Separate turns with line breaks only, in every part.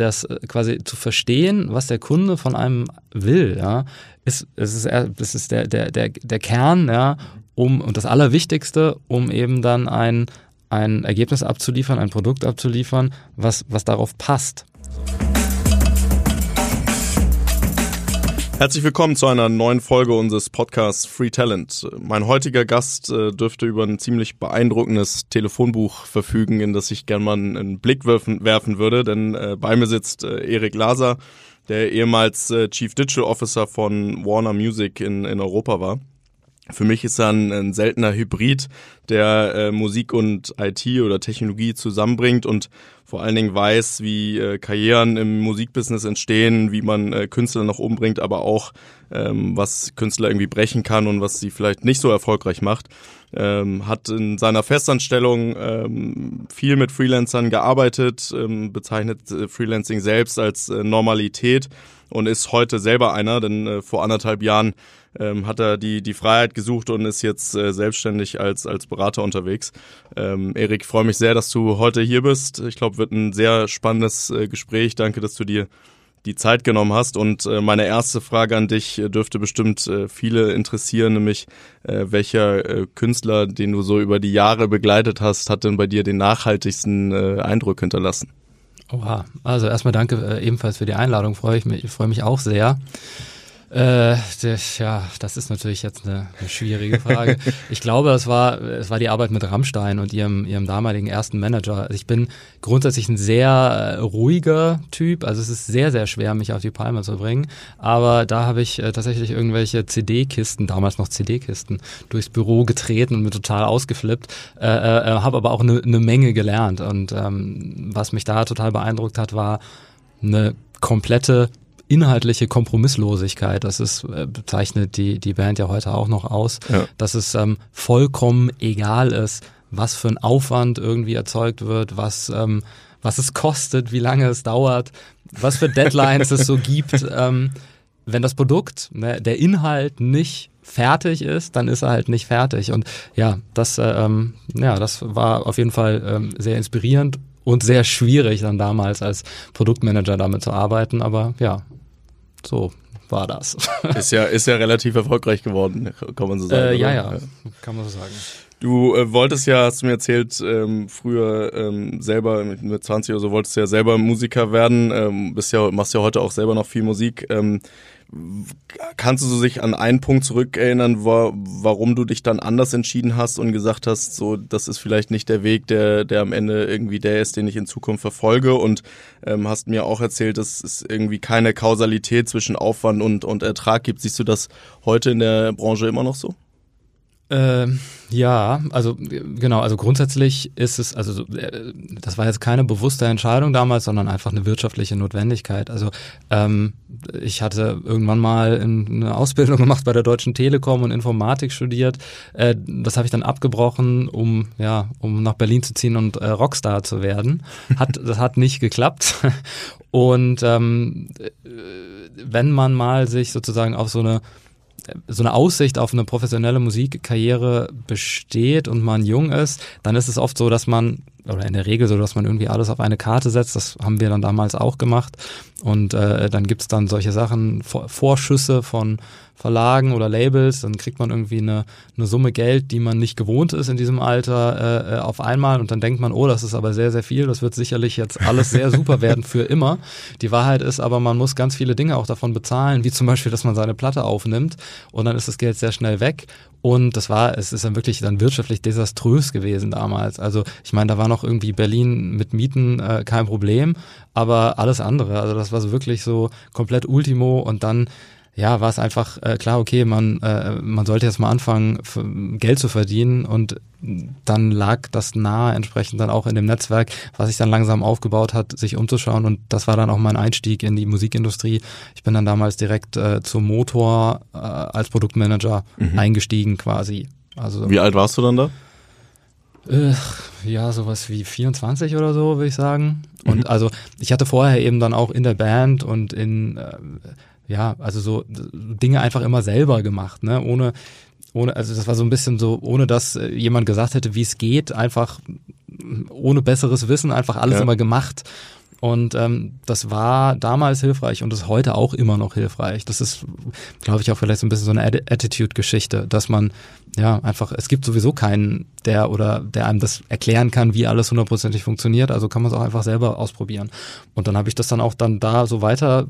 das äh, quasi zu verstehen, was der Kunde von einem will, ja, ist, es ist, das ist der, der, der, der Kern, ja, um, und das Allerwichtigste, um eben dann ein, ein Ergebnis abzuliefern, ein Produkt abzuliefern, was, was darauf passt.
Herzlich willkommen zu einer neuen Folge unseres Podcasts Free Talent. Mein heutiger Gast äh, dürfte über ein ziemlich beeindruckendes Telefonbuch verfügen, in das ich gerne mal einen Blick werfen, würde, denn äh, bei mir sitzt äh, Erik Laser, der ehemals Chief Digital Officer von Warner Music in, in Europa war. Für mich ist er ein, ein seltener Hybrid, der äh, Musik und IT oder Technologie zusammenbringt und vor allen Dingen weiß, wie äh, Karrieren im Musikbusiness entstehen, wie man äh, Künstler nach oben bringt, aber auch ähm, was Künstler irgendwie brechen kann und was sie vielleicht nicht so erfolgreich macht. Ähm, hat in seiner Festanstellung ähm, viel mit Freelancern gearbeitet, ähm, bezeichnet äh, Freelancing selbst als äh, Normalität und ist heute selber einer, denn äh, vor anderthalb Jahren ähm, hat er die, die Freiheit gesucht und ist jetzt äh, selbstständig als, als Berater unterwegs. Ähm, Erik, freue mich sehr, dass du heute hier bist. Ich glaube, wird ein sehr spannendes äh, Gespräch. Danke, dass du dir die Zeit genommen hast. Und äh, meine erste Frage an dich äh, dürfte bestimmt äh, viele interessieren, nämlich äh, welcher äh, Künstler, den du so über die Jahre begleitet hast, hat denn bei dir den nachhaltigsten äh, Eindruck hinterlassen?
Oha, also erstmal danke äh, ebenfalls für die Einladung, freue ich mich, freue mich auch sehr. Äh, das, ja, das ist natürlich jetzt eine, eine schwierige Frage. ich glaube, es war, es war die Arbeit mit Rammstein und ihrem, ihrem damaligen ersten Manager. Also ich bin grundsätzlich ein sehr äh, ruhiger Typ. Also es ist sehr, sehr schwer, mich auf die Palme zu bringen. Aber da habe ich äh, tatsächlich irgendwelche CD-Kisten, damals noch CD-Kisten, durchs Büro getreten und mir total ausgeflippt. Äh, äh, äh, habe aber auch eine, eine Menge gelernt. Und ähm, was mich da total beeindruckt hat, war eine komplette inhaltliche Kompromisslosigkeit. Das ist, äh, bezeichnet die, die Band ja heute auch noch aus, ja. dass es ähm, vollkommen egal ist, was für ein Aufwand irgendwie erzeugt wird, was, ähm, was es kostet, wie lange es dauert, was für Deadlines es so gibt. Ähm, wenn das Produkt, ne, der Inhalt nicht fertig ist, dann ist er halt nicht fertig. Und ja, das, äh, ähm, ja, das war auf jeden Fall ähm, sehr inspirierend und sehr schwierig dann damals als Produktmanager damit zu arbeiten. Aber ja, so war das.
ist ja, ist ja relativ erfolgreich geworden, kann man so sagen.
Äh, ja, ja, kann man so sagen.
Du äh, wolltest ja, hast du mir erzählt, ähm, früher ähm, selber mit 20 oder so wolltest du ja selber Musiker werden, ähm, bist ja, machst ja heute auch selber noch viel Musik. Ähm, Kannst du so sich an einen Punkt zurückerinnern, wo, warum du dich dann anders entschieden hast und gesagt hast, so das ist vielleicht nicht der Weg, der, der am Ende irgendwie der ist, den ich in Zukunft verfolge und ähm, hast mir auch erzählt, dass es irgendwie keine Kausalität zwischen Aufwand und, und Ertrag gibt. Siehst du das heute in der Branche immer noch so?
Ähm, ja, also genau, also grundsätzlich ist es, also äh, das war jetzt keine bewusste Entscheidung damals, sondern einfach eine wirtschaftliche Notwendigkeit. Also ähm, ich hatte irgendwann mal eine Ausbildung gemacht bei der Deutschen Telekom und Informatik studiert. Äh, das habe ich dann abgebrochen, um ja, um nach Berlin zu ziehen und äh, Rockstar zu werden. Hat das hat nicht geklappt. Und ähm, äh, wenn man mal sich sozusagen auf so eine so eine Aussicht auf eine professionelle Musikkarriere besteht und man jung ist, dann ist es oft so, dass man, oder in der Regel so, dass man irgendwie alles auf eine Karte setzt. Das haben wir dann damals auch gemacht. Und äh, dann gibt's dann solche Sachen, Vorschüsse von Verlagen oder Labels, dann kriegt man irgendwie eine, eine Summe Geld, die man nicht gewohnt ist in diesem Alter äh, äh, auf einmal und dann denkt man, oh, das ist aber sehr, sehr viel, das wird sicherlich jetzt alles sehr super werden für immer. Die Wahrheit ist aber, man muss ganz viele Dinge auch davon bezahlen, wie zum Beispiel, dass man seine Platte aufnimmt und dann ist das Geld sehr schnell weg und das war, es ist dann wirklich dann wirtschaftlich desaströs gewesen damals. Also ich meine, da war noch irgendwie Berlin mit Mieten äh, kein Problem, aber alles andere, also das war so wirklich so komplett Ultimo und dann ja, war es einfach äh, klar, okay, man, äh, man sollte jetzt mal anfangen, Geld zu verdienen und dann lag das nahe entsprechend dann auch in dem Netzwerk, was sich dann langsam aufgebaut hat, sich umzuschauen und das war dann auch mein Einstieg in die Musikindustrie. Ich bin dann damals direkt äh, zum Motor äh, als Produktmanager mhm. eingestiegen quasi.
Also Wie alt warst du dann da?
Äh, ja, sowas wie 24 oder so, würde ich sagen. Und mhm. also ich hatte vorher eben dann auch in der Band und in äh, ja, also so Dinge einfach immer selber gemacht, ne? Ohne, ohne, also das war so ein bisschen so, ohne dass äh, jemand gesagt hätte, wie es geht, einfach ohne besseres Wissen einfach alles ja. immer gemacht. Und ähm, das war damals hilfreich und ist heute auch immer noch hilfreich. Das ist, glaube ich, auch vielleicht so ein bisschen so eine Attitude-Geschichte, dass man ja einfach, es gibt sowieso keinen, der oder der einem das erklären kann, wie alles hundertprozentig funktioniert. Also kann man es auch einfach selber ausprobieren. Und dann habe ich das dann auch dann da so weiter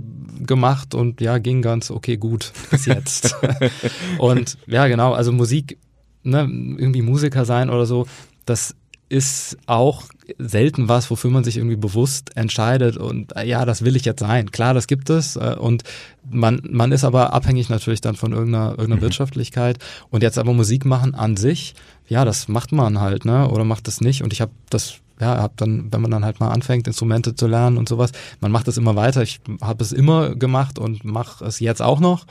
gemacht und ja, ging ganz okay gut bis jetzt. und ja, genau, also Musik, ne, irgendwie Musiker sein oder so, das ist auch selten was, wofür man sich irgendwie bewusst entscheidet und äh, ja, das will ich jetzt sein. Klar, das gibt es äh, und man, man ist aber abhängig natürlich dann von irgendeiner, irgendeiner mhm. Wirtschaftlichkeit und jetzt aber Musik machen an sich, ja, das macht man halt, ne, oder macht das nicht und ich habe das ja, hab dann, wenn man dann halt mal anfängt, Instrumente zu lernen und sowas, man macht das immer weiter. Ich habe es immer gemacht und mache es jetzt auch noch.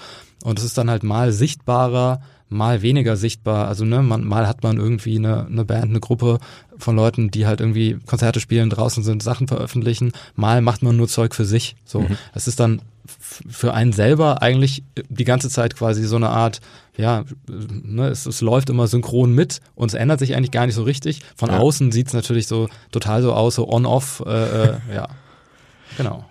Und es ist dann halt mal sichtbarer, mal weniger sichtbar. Also ne, man, mal hat man irgendwie eine, eine Band, eine Gruppe von Leuten, die halt irgendwie Konzerte spielen, draußen sind, Sachen veröffentlichen. Mal macht man nur Zeug für sich. So, mhm. es ist dann für einen selber eigentlich die ganze Zeit quasi so eine Art, ja, ne, es, es läuft immer synchron mit und es ändert sich eigentlich gar nicht so richtig. Von ja. außen sieht es natürlich so total so aus, so on-off, äh, äh, ja. Genau.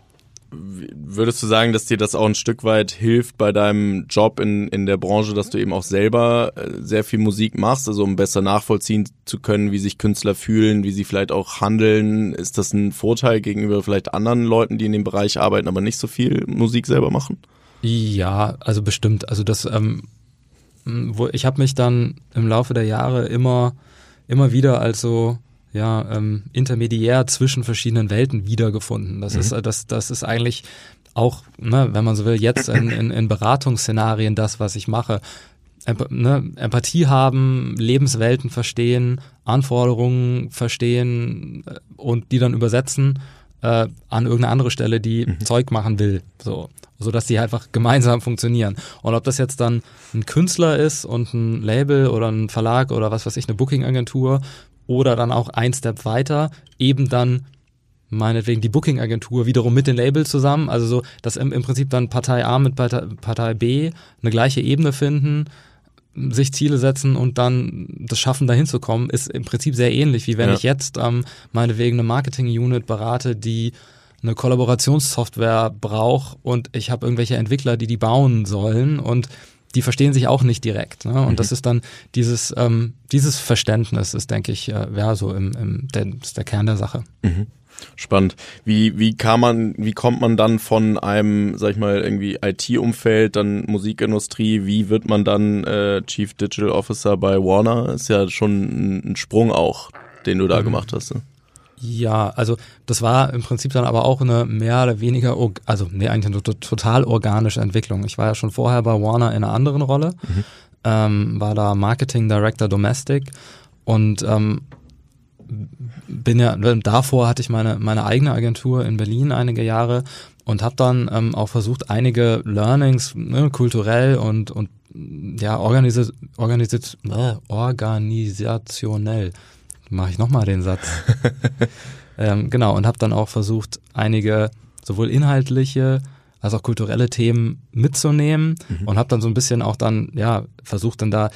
Würdest du sagen, dass dir das auch ein Stück weit hilft bei deinem Job in, in der Branche, dass du eben auch selber äh, sehr viel Musik machst, also um besser nachvollziehen zu können, wie sich Künstler fühlen, wie sie vielleicht auch handeln? Ist das ein Vorteil gegenüber vielleicht anderen Leuten, die in dem Bereich arbeiten, aber nicht so viel Musik selber machen?
Ja, also bestimmt. Also das, ähm, wo ich habe mich dann im Laufe der Jahre immer, immer wieder als so ja, ähm, intermediär zwischen verschiedenen Welten wiedergefunden. Das mhm. ist, das, das ist eigentlich auch, ne, wenn man so will, jetzt in, in, in Beratungsszenarien das, was ich mache. Emp ne, Empathie haben, Lebenswelten verstehen, Anforderungen verstehen äh, und die dann übersetzen äh, an irgendeine andere Stelle, die mhm. Zeug machen will, so, so dass die einfach gemeinsam funktionieren. Und ob das jetzt dann ein Künstler ist und ein Label oder ein Verlag oder was weiß ich, eine Booking-Agentur oder dann auch ein Step weiter, eben dann meinetwegen die Booking-Agentur wiederum mit den Labels zusammen, also so, dass im, im Prinzip dann Partei A mit Partei, Partei B eine gleiche Ebene finden, sich Ziele setzen und dann das schaffen, dahin zu kommen, ist im Prinzip sehr ähnlich, wie wenn ja. ich jetzt ähm, meinetwegen eine Marketing-Unit berate, die eine Kollaborationssoftware braucht und ich habe irgendwelche Entwickler, die die bauen sollen und die verstehen sich auch nicht direkt. Ne? Und mhm. das ist dann dieses, ähm, dieses Verständnis ist, denke ich, äh, ja, so im, im der, ist der Kern der Sache.
Mhm. Spannend. Wie, wie kann man, wie kommt man dann von einem, sag ich mal, irgendwie IT-Umfeld, dann Musikindustrie, wie wird man dann äh, Chief Digital Officer bei Warner? Ist ja schon ein Sprung auch, den du da mhm. gemacht hast. Ne?
Ja, also das war im Prinzip dann aber auch eine mehr oder weniger, also nee, eigentlich eine total organische Entwicklung. Ich war ja schon vorher bei Warner in einer anderen Rolle, mhm. ähm, war da Marketing Director Domestic und ähm, bin ja davor hatte ich meine meine eigene Agentur in Berlin einige Jahre und habe dann ähm, auch versucht einige Learnings ne, kulturell und und ja organisiert organisiert äh, organisationell mache ich nochmal den Satz. ähm, genau, und habe dann auch versucht, einige sowohl inhaltliche als auch kulturelle Themen mitzunehmen mhm. und habe dann so ein bisschen auch dann, ja, versucht dann da,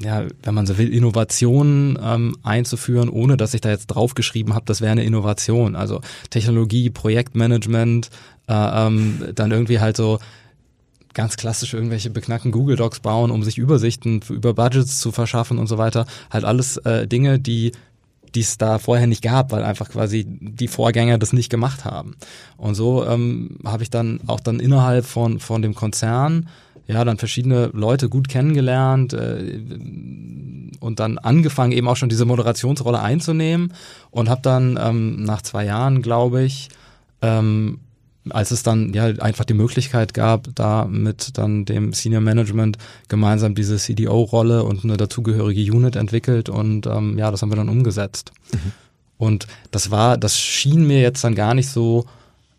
ja, wenn man so will, Innovationen ähm, einzuführen, ohne dass ich da jetzt draufgeschrieben habe, das wäre eine Innovation. Also Technologie, Projektmanagement, äh, ähm, dann irgendwie halt so ganz klassisch irgendwelche beknackten Google Docs bauen, um sich Übersichten über Budgets zu verschaffen und so weiter. Halt alles äh, Dinge, die die es da vorher nicht gab, weil einfach quasi die Vorgänger das nicht gemacht haben. Und so ähm, habe ich dann auch dann innerhalb von, von dem Konzern ja dann verschiedene Leute gut kennengelernt äh, und dann angefangen eben auch schon diese Moderationsrolle einzunehmen und habe dann ähm, nach zwei Jahren, glaube ich, ähm, als es dann ja einfach die Möglichkeit gab, da mit dann dem Senior Management gemeinsam diese CDO-Rolle und eine dazugehörige Unit entwickelt und ähm, ja, das haben wir dann umgesetzt. Mhm. Und das war, das schien mir jetzt dann gar nicht so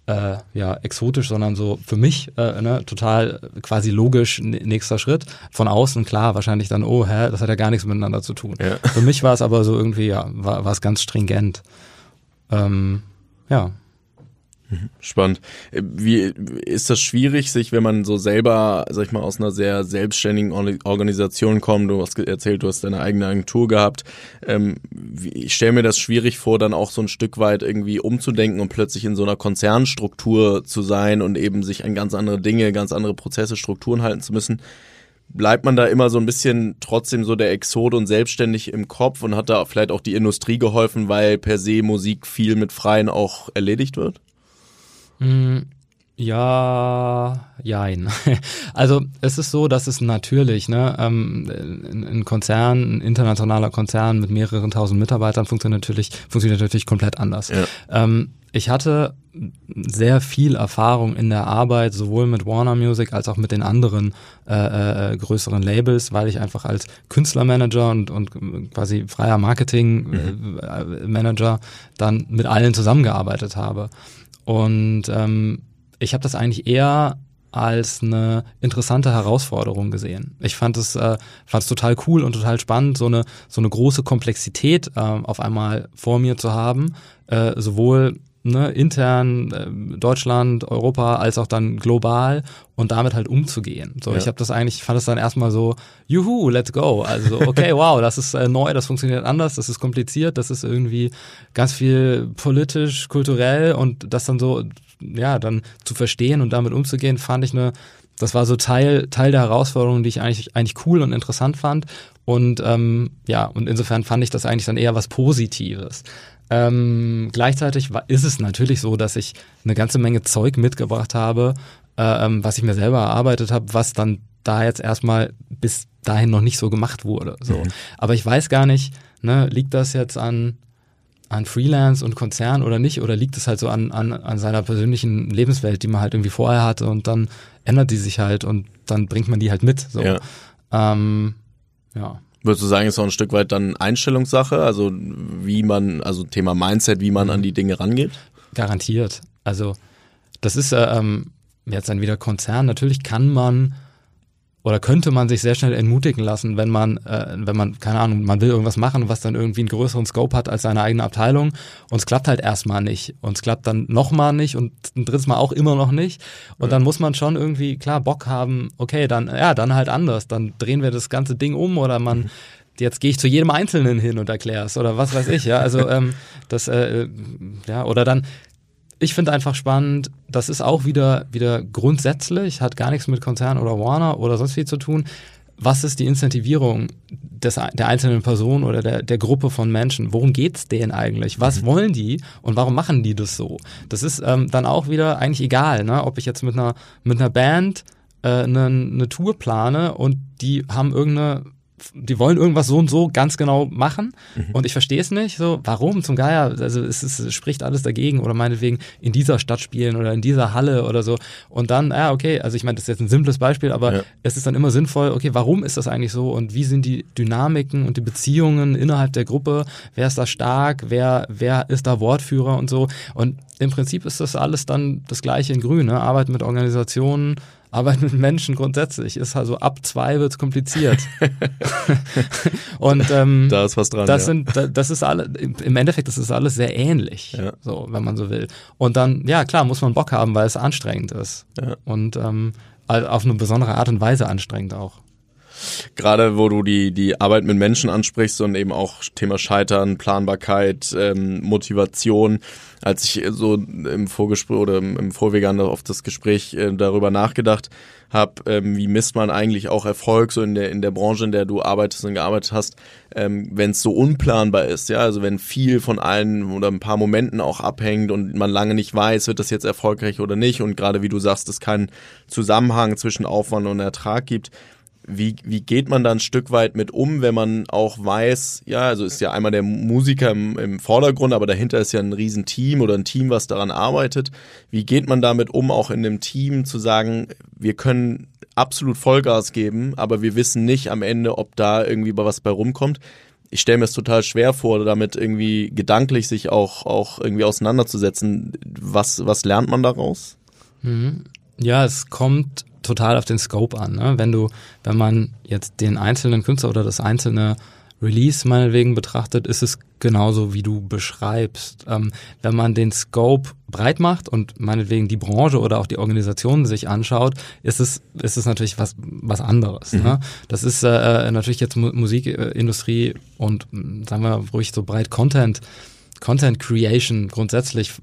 äh, ja exotisch, sondern so für mich äh, ne, total quasi logisch nächster Schritt. Von außen klar, wahrscheinlich dann, oh, hä, das hat ja gar nichts miteinander zu tun. Ja. Für mich war es aber so irgendwie, ja, war, es ganz stringent. Ähm, ja.
Spannend. Wie ist das schwierig, sich, wenn man so selber, sag ich mal, aus einer sehr selbstständigen Organisation kommt, du hast erzählt, du hast deine eigene Agentur gehabt. Ähm, ich stelle mir das schwierig vor, dann auch so ein Stück weit irgendwie umzudenken und plötzlich in so einer Konzernstruktur zu sein und eben sich an ganz andere Dinge, ganz andere Prozesse, Strukturen halten zu müssen bleibt man da immer so ein bisschen trotzdem so der Exot und selbstständig im Kopf und hat da vielleicht auch die Industrie geholfen, weil per se Musik viel mit Freien auch erledigt wird?
Mm, ja, jein. Also es ist so, dass es natürlich, ne, ähm, ein Konzern, ein internationaler Konzern mit mehreren tausend Mitarbeitern funktioniert natürlich, funktioniert natürlich komplett anders. Ja. Ähm, ich hatte sehr viel Erfahrung in der Arbeit, sowohl mit Warner Music als auch mit den anderen äh, äh, größeren Labels, weil ich einfach als Künstlermanager und, und quasi freier Marketing-Manager mhm. äh, dann mit allen zusammengearbeitet habe. Und ähm, ich habe das eigentlich eher als eine interessante Herausforderung gesehen. Ich fand es äh, fand es total cool und total spannend, so eine so eine große Komplexität äh, auf einmal vor mir zu haben, äh, sowohl ne, intern äh, Deutschland, Europa als auch dann global und damit halt umzugehen. So, ja. ich habe das eigentlich, fand es dann erstmal so, juhu, let's go. Also okay, wow, das ist äh, neu, das funktioniert anders, das ist kompliziert, das ist irgendwie ganz viel politisch, kulturell und das dann so, ja, dann zu verstehen und damit umzugehen, fand ich eine das war so Teil, Teil der Herausforderung, die ich eigentlich, eigentlich cool und interessant fand. Und ähm, ja, und insofern fand ich das eigentlich dann eher was Positives. Ähm, gleichzeitig war, ist es natürlich so, dass ich eine ganze Menge Zeug mitgebracht habe, äh, ähm, was ich mir selber erarbeitet habe, was dann da jetzt erstmal bis dahin noch nicht so gemacht wurde. So. Mhm. Aber ich weiß gar nicht, ne, liegt das jetzt an, an Freelance und Konzern oder nicht? Oder liegt es halt so an, an, an seiner persönlichen Lebenswelt, die man halt irgendwie vorher hatte und dann ändert die sich halt und dann bringt man die halt mit. So. Ja. Ähm, ja.
Würdest du sagen, ist auch ein Stück weit dann Einstellungssache, also wie man, also Thema Mindset, wie man an die Dinge rangeht?
Garantiert. Also das ist äh, ähm, jetzt dann wieder Konzern. Natürlich kann man oder könnte man sich sehr schnell entmutigen lassen, wenn man, äh, wenn man, keine Ahnung, man will irgendwas machen, was dann irgendwie einen größeren Scope hat als seine eigene Abteilung. Und es klappt halt erstmal nicht. Und es klappt dann nochmal nicht und ein drittes Mal auch immer noch nicht. Und ja. dann muss man schon irgendwie, klar, Bock haben, okay, dann, ja, dann halt anders, dann drehen wir das ganze Ding um oder man, mhm. jetzt gehe ich zu jedem Einzelnen hin und erkläre es oder was weiß ich, ja, also ähm, das, äh, ja, oder dann ich finde einfach spannend, das ist auch wieder, wieder grundsätzlich, hat gar nichts mit Konzern oder Warner oder sonst viel zu tun. Was ist die Incentivierung des, der einzelnen Person oder der, der Gruppe von Menschen? Worum geht's denen eigentlich? Was mhm. wollen die und warum machen die das so? Das ist ähm, dann auch wieder eigentlich egal, ne? ob ich jetzt mit einer, mit einer Band äh, eine, eine Tour plane und die haben irgendeine die wollen irgendwas so und so ganz genau machen mhm. und ich verstehe es nicht. So, warum zum Geier? Also es, ist, es spricht alles dagegen oder meinetwegen in dieser Stadt spielen oder in dieser Halle oder so. Und dann, ja, okay, also ich meine, das ist jetzt ein simples Beispiel, aber ja. es ist dann immer sinnvoll, okay, warum ist das eigentlich so und wie sind die Dynamiken und die Beziehungen innerhalb der Gruppe? Wer ist da stark? Wer, wer ist da Wortführer und so? Und im Prinzip ist das alles dann das gleiche in Grün, ne? Arbeit mit Organisationen, Arbeit mit Menschen grundsätzlich ist also ab zwei wird's kompliziert. und ähm,
da ist was dran.
Das ja. sind, das ist alle, im Endeffekt das ist alles sehr ähnlich, ja. so wenn man so will. Und dann, ja klar, muss man Bock haben, weil es anstrengend ist ja. und ähm, auf eine besondere Art und Weise anstrengend auch.
Gerade wo du die, die Arbeit mit Menschen ansprichst und eben auch Thema Scheitern, Planbarkeit, ähm, Motivation. Als ich so im Vorgespräch oder im Vorwege auf das Gespräch äh, darüber nachgedacht habe, ähm, wie misst man eigentlich auch Erfolg so in der, in der Branche, in der du arbeitest und gearbeitet hast, ähm, wenn es so unplanbar ist, ja, also wenn viel von allen oder ein paar Momenten auch abhängt und man lange nicht weiß, wird das jetzt erfolgreich oder nicht. Und gerade wie du sagst, es keinen Zusammenhang zwischen Aufwand und Ertrag gibt, wie, wie geht man da ein Stück weit mit um, wenn man auch weiß, ja, also ist ja einmal der Musiker im, im Vordergrund, aber dahinter ist ja ein Riesenteam oder ein Team, was daran arbeitet. Wie geht man damit um, auch in dem Team zu sagen, wir können absolut Vollgas geben, aber wir wissen nicht am Ende, ob da irgendwie was bei rumkommt. Ich stelle mir es total schwer vor, damit irgendwie gedanklich sich auch, auch irgendwie auseinanderzusetzen. Was, was lernt man daraus?
Mhm. Ja, es kommt total auf den Scope an. Ne? Wenn du, wenn man jetzt den einzelnen Künstler oder das einzelne Release meinetwegen betrachtet, ist es genauso wie du beschreibst. Ähm, wenn man den Scope breit macht und meinetwegen die Branche oder auch die Organisation sich anschaut, ist es, ist es natürlich was, was anderes. Mhm. Ne? Das ist äh, äh natürlich jetzt Mu Musikindustrie und sagen wir ruhig so breit Content. Content Creation grundsätzlich,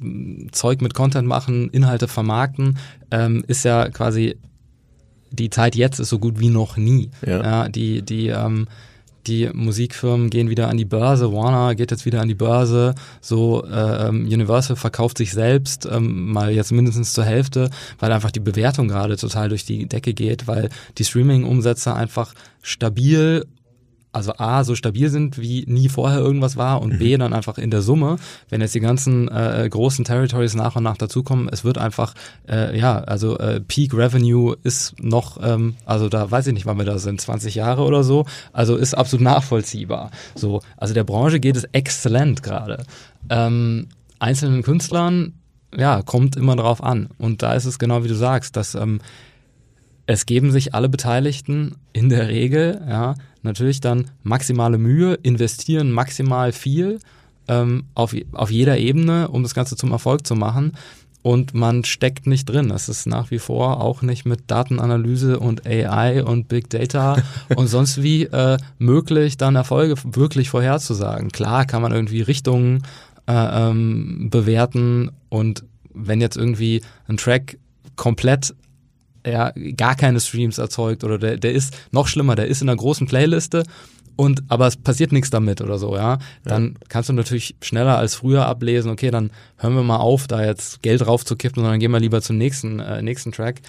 Zeug mit Content machen, Inhalte vermarkten, ähm, ist ja quasi die Zeit jetzt ist so gut wie noch nie. Ja. ja die die ähm, die Musikfirmen gehen wieder an die Börse, Warner geht jetzt wieder an die Börse, so äh, ähm, Universal verkauft sich selbst ähm, mal jetzt mindestens zur Hälfte, weil einfach die Bewertung gerade total durch die Decke geht, weil die Streaming-Umsätze einfach stabil also A, so stabil sind, wie nie vorher irgendwas war und mhm. B, dann einfach in der Summe, wenn jetzt die ganzen äh, großen Territories nach und nach dazukommen, es wird einfach, äh, ja, also äh, Peak Revenue ist noch, ähm, also da weiß ich nicht, wann wir da sind, 20 Jahre oder so, also ist absolut nachvollziehbar. So, also der Branche geht es exzellent gerade. Ähm, einzelnen Künstlern, ja, kommt immer drauf an. Und da ist es genau wie du sagst, dass ähm, es geben sich alle Beteiligten in der Regel, ja, natürlich dann maximale Mühe, investieren maximal viel ähm, auf, auf jeder Ebene, um das Ganze zum Erfolg zu machen. Und man steckt nicht drin. Es ist nach wie vor auch nicht mit Datenanalyse und AI und Big Data und sonst wie äh, möglich, dann Erfolge wirklich vorherzusagen. Klar kann man irgendwie Richtungen äh, ähm, bewerten und wenn jetzt irgendwie ein Track komplett er gar keine Streams erzeugt oder der, der ist noch schlimmer, der ist in einer großen Playliste und aber es passiert nichts damit oder so, ja, dann ja. kannst du natürlich schneller als früher ablesen, okay, dann hören wir mal auf, da jetzt Geld raufzukippen, sondern gehen wir lieber zum nächsten, äh, nächsten Track.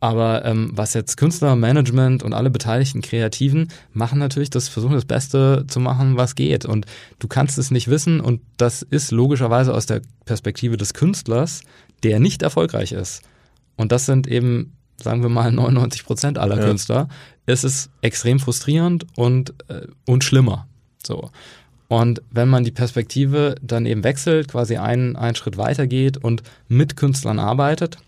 Aber ähm, was jetzt Künstler, Management und alle beteiligten Kreativen machen natürlich, das versuchen das Beste zu machen, was geht. Und du kannst es nicht wissen und das ist logischerweise aus der Perspektive des Künstlers, der nicht erfolgreich ist. Und das sind eben sagen wir mal 99 Prozent aller ja. Künstler, ist es extrem frustrierend und, äh, und schlimmer. So. Und wenn man die Perspektive dann eben wechselt, quasi einen, einen Schritt weiter geht und mit Künstlern arbeitet,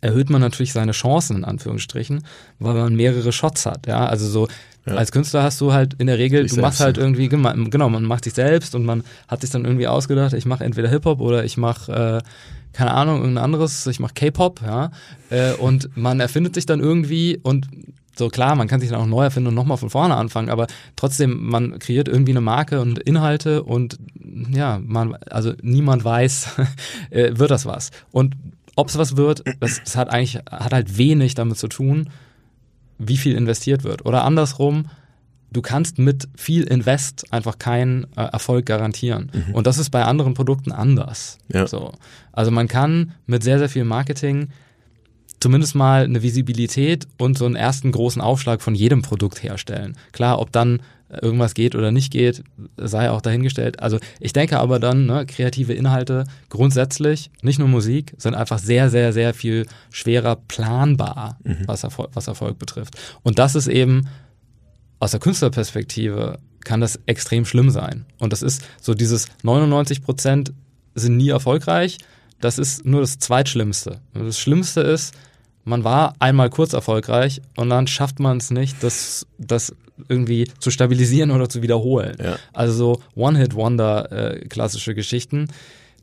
erhöht man natürlich seine Chancen in Anführungsstrichen, weil man mehrere Shots hat. Ja, also so ja. als Künstler hast du halt in der Regel, ich du machst halt irgendwie genau, man macht sich selbst und man hat sich dann irgendwie ausgedacht, ich mache entweder Hip Hop oder ich mache äh, keine Ahnung, irgendein anderes, ich mache K-Pop, ja, äh, und man erfindet sich dann irgendwie und so klar, man kann sich dann auch neu erfinden und nochmal von vorne anfangen, aber trotzdem, man kreiert irgendwie eine Marke und Inhalte und ja, man, also niemand weiß, äh, wird das was. Und ob es was wird, das, das hat eigentlich, hat halt wenig damit zu tun, wie viel investiert wird. Oder andersrum, du kannst mit viel Invest einfach keinen äh, Erfolg garantieren. Mhm. Und das ist bei anderen Produkten anders. Ja. So. Also man kann mit sehr, sehr viel Marketing zumindest mal eine Visibilität und so einen ersten großen Aufschlag von jedem Produkt herstellen. Klar, ob dann irgendwas geht oder nicht geht, sei auch dahingestellt. Also ich denke aber dann, ne, kreative Inhalte grundsätzlich, nicht nur Musik, sind einfach sehr, sehr, sehr viel schwerer planbar, mhm. was, Erfolg, was Erfolg betrifft. Und das ist eben aus der Künstlerperspektive kann das extrem schlimm sein. Und das ist so dieses 99 Prozent sind nie erfolgreich. Das ist nur das Zweitschlimmste. Das Schlimmste ist, man war einmal kurz erfolgreich und dann schafft man es nicht, das, das irgendwie zu stabilisieren oder zu wiederholen. Ja. Also so One-Hit-Wonder äh, klassische Geschichten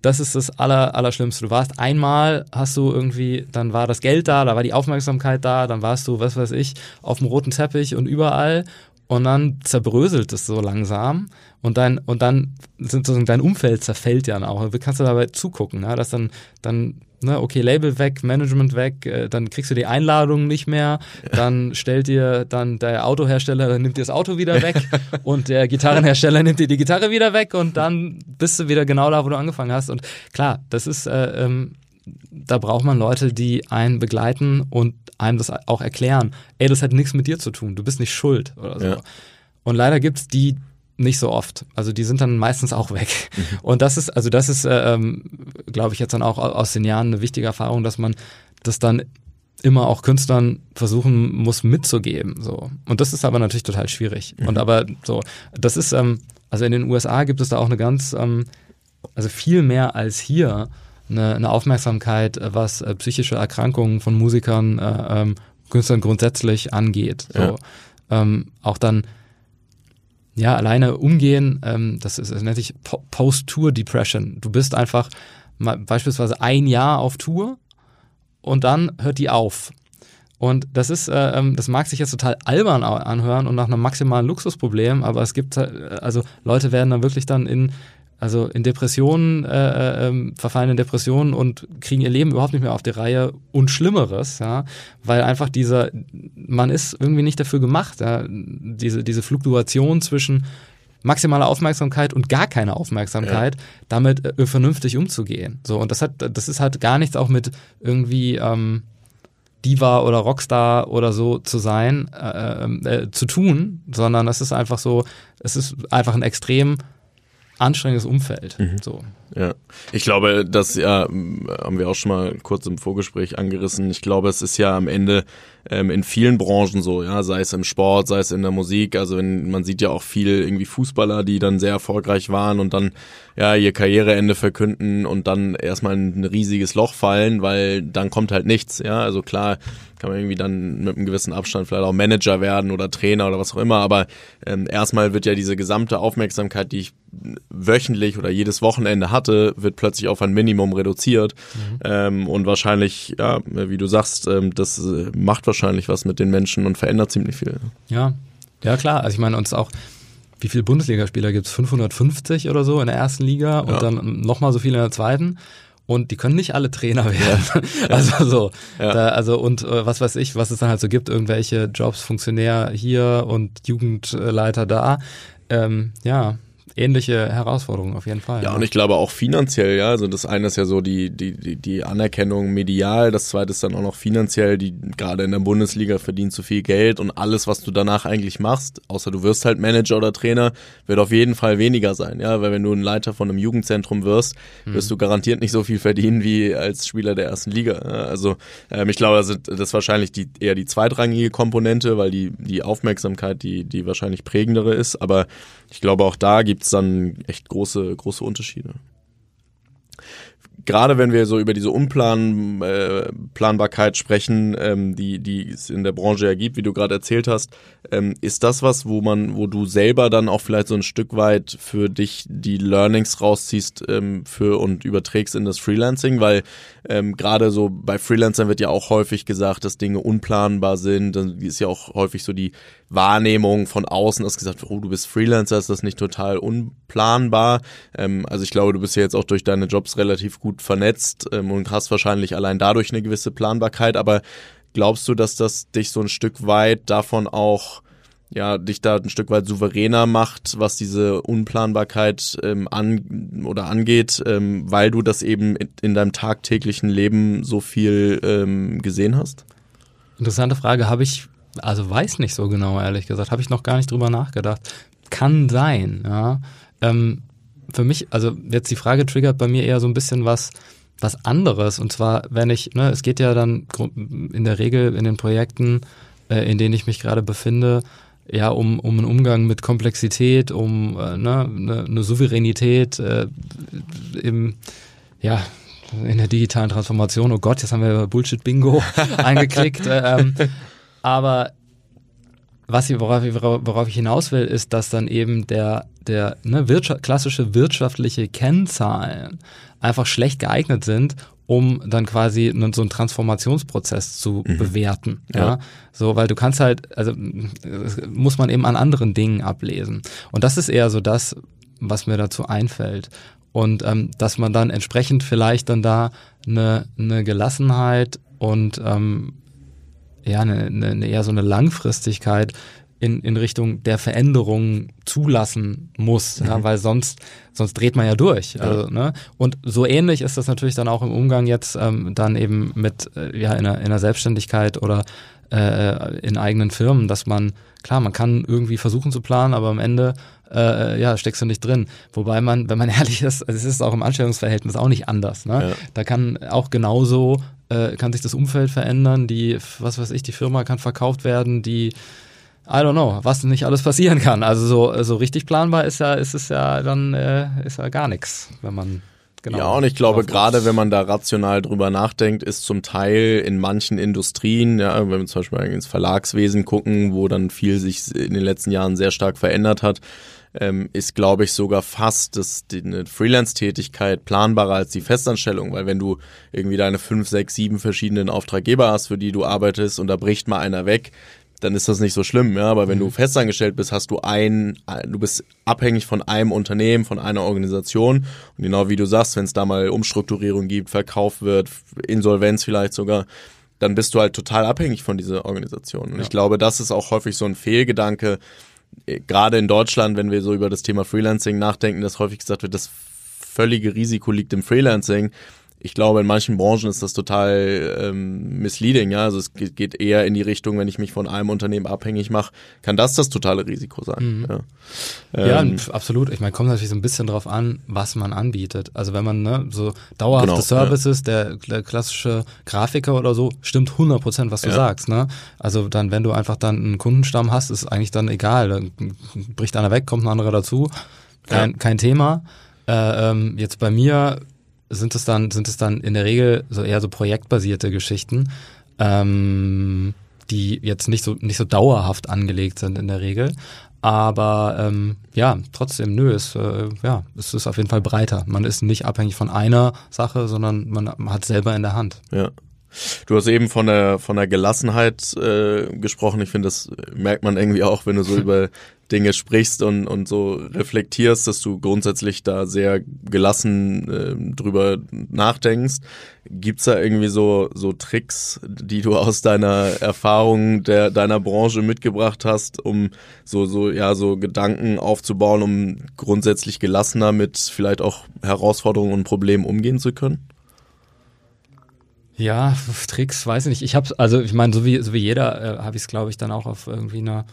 das ist das Aller, Allerschlimmste. Du warst einmal, hast du irgendwie, dann war das Geld da, da war die Aufmerksamkeit da, dann warst du, was weiß ich, auf dem roten Teppich und überall und dann zerbröselt es so langsam und dann und dann dein Umfeld zerfällt ja auch. Du kannst du dabei zugucken, ne? dass dann dann ne, okay Label weg, Management weg, äh, dann kriegst du die Einladung nicht mehr, dann stellt dir dann der Autohersteller nimmt dir das Auto wieder weg und der Gitarrenhersteller nimmt dir die Gitarre wieder weg und dann bist du wieder genau da, wo du angefangen hast und klar, das ist äh, ähm, da braucht man Leute, die einen begleiten und einem das auch erklären. Ey, das hat nichts mit dir zu tun, du bist nicht schuld oder so. Ja. Und leider gibt's die nicht so oft. Also die sind dann meistens auch weg. Mhm. Und das ist, also das ist, äh, ähm, glaube ich, jetzt dann auch aus den Jahren eine wichtige Erfahrung, dass man das dann immer auch Künstlern versuchen muss mitzugeben. So. Und das ist aber natürlich total schwierig. Mhm. Und aber so, das ist, ähm, also in den USA gibt es da auch eine ganz, ähm, also viel mehr als hier, eine, eine Aufmerksamkeit, was äh, psychische Erkrankungen von Musikern, äh, ähm, Künstlern grundsätzlich angeht. So. Ja. Ähm, auch dann, ja, alleine umgehen, ähm, das, ist, das nennt sich Post-Tour-Depression. Du bist einfach mal, beispielsweise ein Jahr auf Tour und dann hört die auf. Und das ist, äh, ähm, das mag sich jetzt total albern anhören und nach einem maximalen Luxusproblem, aber es gibt, äh, also Leute werden dann wirklich dann in, also in Depressionen, äh, äh, verfallen in Depressionen und kriegen ihr Leben überhaupt nicht mehr auf die Reihe und Schlimmeres, ja, weil einfach dieser, man ist irgendwie nicht dafür gemacht, ja, diese, diese Fluktuation zwischen maximale Aufmerksamkeit und gar keine Aufmerksamkeit, ja. damit äh, vernünftig umzugehen. So, und das hat, das ist halt gar nichts auch mit irgendwie ähm, Diva oder Rockstar oder so zu sein, äh, äh, zu tun, sondern es ist einfach so, es ist einfach ein extrem anstrengendes Umfeld. Mhm. So.
Ja, ich glaube, das ja haben wir auch schon mal kurz im Vorgespräch angerissen. Ich glaube, es ist ja am Ende ähm, in vielen Branchen so, ja, sei es im Sport, sei es in der Musik. Also wenn, man sieht ja auch viel irgendwie Fußballer, die dann sehr erfolgreich waren und dann ja ihr Karriereende verkünden und dann erstmal in ein riesiges Loch fallen, weil dann kommt halt nichts. Ja, also klar kann man irgendwie dann mit einem gewissen Abstand vielleicht auch Manager werden oder Trainer oder was auch immer, aber ähm, erstmal wird ja diese gesamte Aufmerksamkeit, die ich wöchentlich oder jedes Wochenende hatte, wird plötzlich auf ein Minimum reduziert mhm. ähm, und wahrscheinlich, ja, wie du sagst, ähm, das äh, macht wahrscheinlich was mit den Menschen und verändert ziemlich viel.
Ja, ja klar. Also ich meine, uns auch, wie viele Bundesligaspieler gibt es? 550 oder so in der ersten Liga und ja. dann nochmal so viele in der zweiten. Und die können nicht alle Trainer werden. Ja. Also so. Ja. Da, also und äh, was weiß ich, was es dann halt so gibt, irgendwelche Jobs, Funktionär hier und Jugendleiter da. Ähm, ja, ähnliche Herausforderungen auf jeden Fall.
Ja, ja, und ich glaube auch finanziell, ja. Also das eine ist ja so die, die, die, die Anerkennung medial, das zweite ist dann auch noch finanziell, die gerade in der Bundesliga verdient zu viel Geld und alles, was du danach eigentlich machst, außer du wirst halt Manager oder Trainer, wird auf jeden Fall weniger sein, ja. Weil wenn du ein Leiter von einem Jugendzentrum wirst, hm. wirst hm. du garantiert nicht so viel verdienen wie als Spieler der ersten Liga. Also ähm, ich glaube, das ist wahrscheinlich die, eher die zweitrangige Komponente, weil die, die Aufmerksamkeit die, die wahrscheinlich prägendere ist. Aber ich glaube, auch da gibt es dann echt große, große Unterschiede gerade wenn wir so über diese Unplanbarkeit äh, sprechen, ähm, die, die es in der Branche ja gibt, wie du gerade erzählt hast, ähm, ist das was, wo man, wo du selber dann auch vielleicht so ein Stück weit für dich die Learnings rausziehst ähm, für und überträgst in das Freelancing, weil ähm, gerade so bei Freelancern wird ja auch häufig gesagt, dass Dinge unplanbar sind. Dann ist ja auch häufig so die Wahrnehmung von außen, dass gesagt, oh, du bist Freelancer, ist das nicht total unplanbar? Ähm, also ich glaube, du bist ja jetzt auch durch deine Jobs relativ gut vernetzt ähm, und hast wahrscheinlich allein dadurch eine gewisse Planbarkeit, aber glaubst du, dass das dich so ein Stück weit davon auch ja, dich da ein Stück weit souveräner macht, was diese Unplanbarkeit ähm, an oder angeht, ähm, weil du das eben in, in deinem tagtäglichen Leben so viel ähm, gesehen hast?
Interessante Frage, habe ich, also weiß nicht so genau, ehrlich gesagt, habe ich noch gar nicht drüber nachgedacht. Kann sein, ja. Ähm, für mich, also jetzt die Frage triggert bei mir eher so ein bisschen was, was anderes. Und zwar, wenn ich, ne, es geht ja dann in der Regel in den Projekten, äh, in denen ich mich gerade befinde, ja, um, um einen Umgang mit Komplexität, um äh, ne, eine, eine Souveränität äh, im, ja, in der digitalen Transformation. Oh Gott, jetzt haben wir Bullshit-Bingo eingeklickt. Ähm, aber was ich, worauf, ich, worauf ich hinaus will, ist, dass dann eben der, der ne, Wirtschaft, klassische wirtschaftliche Kennzahlen einfach schlecht geeignet sind, um dann quasi so einen Transformationsprozess zu mhm. bewerten. Ja? ja. So, weil du kannst halt, also muss man eben an anderen Dingen ablesen. Und das ist eher so das, was mir dazu einfällt. Und ähm, dass man dann entsprechend vielleicht dann da eine, eine Gelassenheit und ähm, ja, eine, eine, eher so eine Langfristigkeit in, in Richtung der Veränderung zulassen muss, mhm. ja, weil sonst, sonst dreht man ja durch. Also, ne? Und so ähnlich ist das natürlich dann auch im Umgang jetzt ähm, dann eben mit äh, ja, in, einer, in einer Selbstständigkeit oder äh, in eigenen Firmen, dass man, klar, man kann irgendwie versuchen zu planen, aber am Ende äh, ja, steckst du nicht drin. Wobei man, wenn man ehrlich ist, also es ist auch im Anstellungsverhältnis auch nicht anders. Ne? Ja. Da kann auch genauso, äh, kann sich das Umfeld verändern, die, was weiß ich, die Firma kann verkauft werden, die I don't know, was nicht alles passieren kann. Also so, so richtig planbar ist ja, ist es ja dann, äh, ist ja gar nichts, wenn man genau.
Ja, und ich glaube, gerade wenn man da rational drüber nachdenkt, ist zum Teil in manchen Industrien, ja, wenn wir zum Beispiel ins Verlagswesen gucken, wo dann viel sich in den letzten Jahren sehr stark verändert hat, ähm, ist, glaube ich, sogar fast das, die, eine Freelance-Tätigkeit planbarer als die Festanstellung, weil wenn du irgendwie deine fünf, sechs, sieben verschiedenen Auftraggeber hast, für die du arbeitest und da bricht mal einer weg, dann ist das nicht so schlimm, ja. Aber wenn du mhm. festangestellt bist, hast du ein, du bist abhängig von einem Unternehmen, von einer Organisation. Und genau wie du sagst, wenn es da mal Umstrukturierung gibt, verkauft wird, Insolvenz vielleicht sogar, dann bist du halt total abhängig von dieser Organisation. Und ja. ich glaube, das ist auch häufig so ein Fehlgedanke, äh, gerade in Deutschland, wenn wir so über das Thema Freelancing nachdenken, dass häufig gesagt wird, das völlige Risiko liegt im Freelancing ich glaube, in manchen Branchen ist das total ähm, misleading. Ja? Also es geht eher in die Richtung, wenn ich mich von einem Unternehmen abhängig mache, kann das das totale Risiko sein. Mhm.
Ja, ähm, ja absolut. Ich meine, kommt natürlich so ein bisschen drauf an, was man anbietet. Also wenn man ne, so dauerhafte genau, Services, ja. der, der, klassische Grafiker oder so, stimmt 100 Prozent, was du ja. sagst. Ne? Also dann, wenn du einfach dann einen Kundenstamm hast, ist eigentlich dann egal. Dann bricht einer weg, kommt ein anderer dazu. Kein, kein Thema. Äh, ähm, jetzt bei mir sind es dann, sind es dann in der Regel so eher so projektbasierte Geschichten, ähm, die jetzt nicht so, nicht so dauerhaft angelegt sind in der Regel. Aber ähm, ja, trotzdem, nö, es, äh, ja, es ist auf jeden Fall breiter. Man ist nicht abhängig von einer Sache, sondern man hat selber in der Hand.
Ja. Du hast eben von der von der Gelassenheit äh, gesprochen. Ich finde, das merkt man irgendwie auch, wenn du so über Dinge sprichst und, und so reflektierst, dass du grundsätzlich da sehr gelassen äh, drüber nachdenkst. Gibt's da irgendwie so, so Tricks, die du aus deiner Erfahrung der, deiner Branche mitgebracht hast, um so, so, ja, so Gedanken aufzubauen, um grundsätzlich gelassener mit vielleicht auch Herausforderungen und Problemen umgehen zu können?
Ja, Tricks, weiß ich nicht. Ich habe also ich meine, so wie so wie jeder äh, habe ich es glaube ich dann auch auf irgendwie einer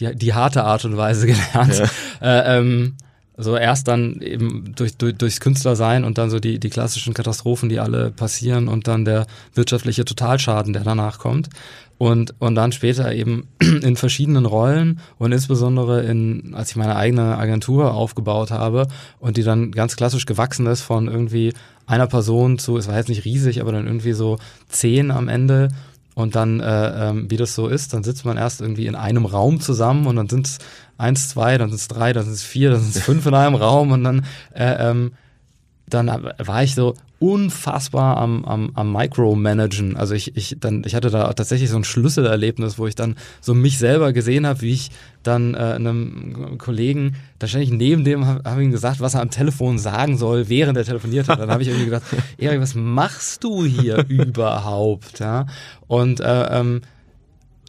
die, die harte Art und Weise gelernt. Ja. Äh, ähm, so erst dann eben durch, durch, durchs Künstlersein und dann so die, die klassischen Katastrophen, die alle passieren und dann der wirtschaftliche Totalschaden, der danach kommt. Und, und dann später eben in verschiedenen Rollen und insbesondere in, als ich meine eigene Agentur aufgebaut habe und die dann ganz klassisch gewachsen ist von irgendwie einer Person zu, es war jetzt nicht riesig, aber dann irgendwie so zehn am Ende und dann, äh, ähm, wie das so ist, dann sitzt man erst irgendwie in einem Raum zusammen und dann sind es eins, zwei, dann sind es drei, dann sind es vier, dann sind es fünf in einem Raum und dann, äh, ähm, dann war ich so, unfassbar am, am, am Micromanagen. Also ich, ich, dann, ich hatte da tatsächlich so ein Schlüsselerlebnis, wo ich dann so mich selber gesehen habe, wie ich dann äh, einem Kollegen, da stand ich neben dem, habe hab ihm gesagt, was er am Telefon sagen soll, während er telefoniert hat. Dann habe ich irgendwie gedacht, Erik, was machst du hier überhaupt? Ja? Und äh, ähm,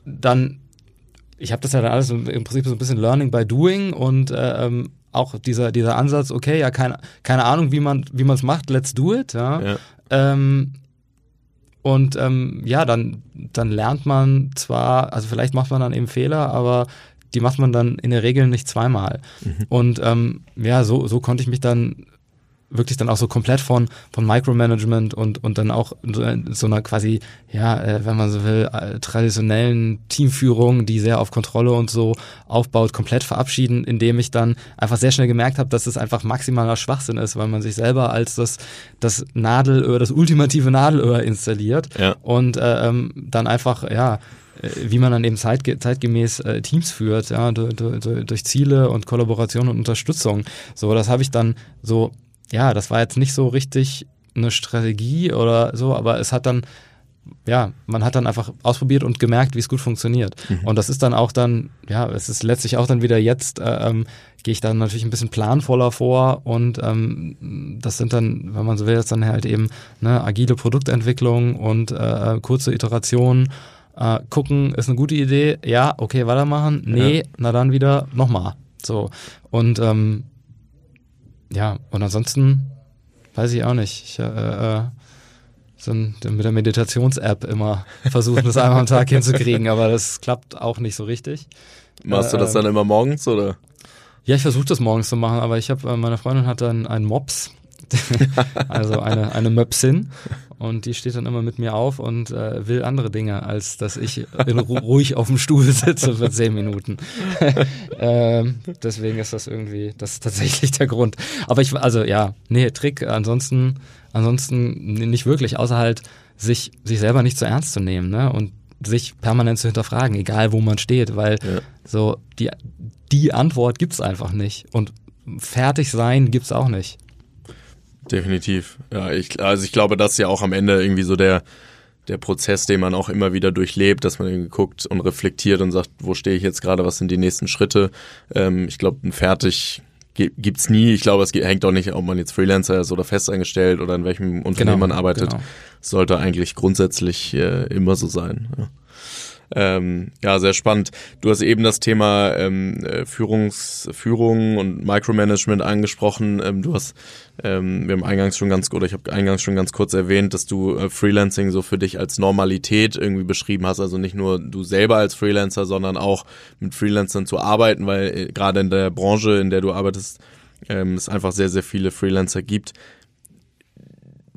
dann ich habe das ja dann alles im Prinzip so ein bisschen Learning by Doing und äh, ähm, auch dieser, dieser Ansatz, okay, ja, keine, keine Ahnung, wie man wie es macht, let's do it, ja. ja. Ähm, und ähm, ja, dann, dann lernt man zwar, also vielleicht macht man dann eben Fehler, aber die macht man dann in der Regel nicht zweimal. Mhm. Und ähm, ja, so, so konnte ich mich dann wirklich dann auch so komplett von, von Micromanagement und, und dann auch so einer quasi, ja, äh, wenn man so will, äh, traditionellen Teamführung, die sehr auf Kontrolle und so aufbaut, komplett verabschieden, indem ich dann einfach sehr schnell gemerkt habe, dass es einfach maximaler Schwachsinn ist, weil man sich selber als das, das Nadelöhr, das ultimative Nadelöhr installiert ja. und äh, ähm, dann einfach, ja, äh, wie man dann eben zeitge zeitgemäß äh, Teams führt, ja, durch, durch, durch Ziele und Kollaboration und Unterstützung. So, das habe ich dann so ja, das war jetzt nicht so richtig eine Strategie oder so, aber es hat dann, ja, man hat dann einfach ausprobiert und gemerkt, wie es gut funktioniert. Mhm. Und das ist dann auch dann, ja, es ist letztlich auch dann wieder jetzt, äh, ähm, gehe ich dann natürlich ein bisschen planvoller vor und ähm, das sind dann, wenn man so will, jetzt dann halt eben ne, agile Produktentwicklung und äh, kurze Iterationen. Äh, gucken, ist eine gute Idee, ja, okay, weitermachen, nee, ja. na dann wieder nochmal. So. Und ähm, ja, und ansonsten weiß ich auch nicht. Ich, äh, äh, so mit der Meditations-App immer versuchen, das einmal am Tag hinzukriegen, aber das klappt auch nicht so richtig.
Machst du das dann ähm, immer morgens oder?
Ja, ich versuche das morgens zu machen, aber ich habe, äh, meine Freundin hat dann einen Mops also eine, eine Möpsin. Und die steht dann immer mit mir auf und äh, will andere Dinge, als dass ich in, ruhig auf dem Stuhl sitze für zehn Minuten. ähm, deswegen ist das irgendwie, das ist tatsächlich der Grund. Aber ich, also ja, nee, Trick, ansonsten, ansonsten nicht wirklich, außer halt sich, sich selber nicht zu ernst zu nehmen, ne? Und sich permanent zu hinterfragen, egal wo man steht, weil ja. so die, die Antwort gibt's einfach nicht. Und fertig sein gibt's auch nicht.
Definitiv. Ja, ich, also ich glaube, das ist ja auch am Ende irgendwie so der, der Prozess, den man auch immer wieder durchlebt, dass man irgendwie guckt und reflektiert und sagt, wo stehe ich jetzt gerade, was sind die nächsten Schritte. Ähm, ich glaube, ein fertig gibt's nie. Ich glaube, es hängt auch nicht, ob man jetzt Freelancer ist oder festeingestellt oder in welchem Unternehmen genau, man arbeitet. Genau. Sollte eigentlich grundsätzlich äh, immer so sein. Ja. Ähm, ja, sehr spannend. Du hast eben das Thema ähm, äh, Führungs, Führung und Micromanagement angesprochen. Ähm, du hast, ähm, wir haben eingangs schon ganz, oder ich habe eingangs schon ganz kurz erwähnt, dass du äh, Freelancing so für dich als Normalität irgendwie beschrieben hast. Also nicht nur du selber als Freelancer, sondern auch mit Freelancern zu arbeiten, weil äh, gerade in der Branche, in der du arbeitest, ähm, es einfach sehr, sehr viele Freelancer gibt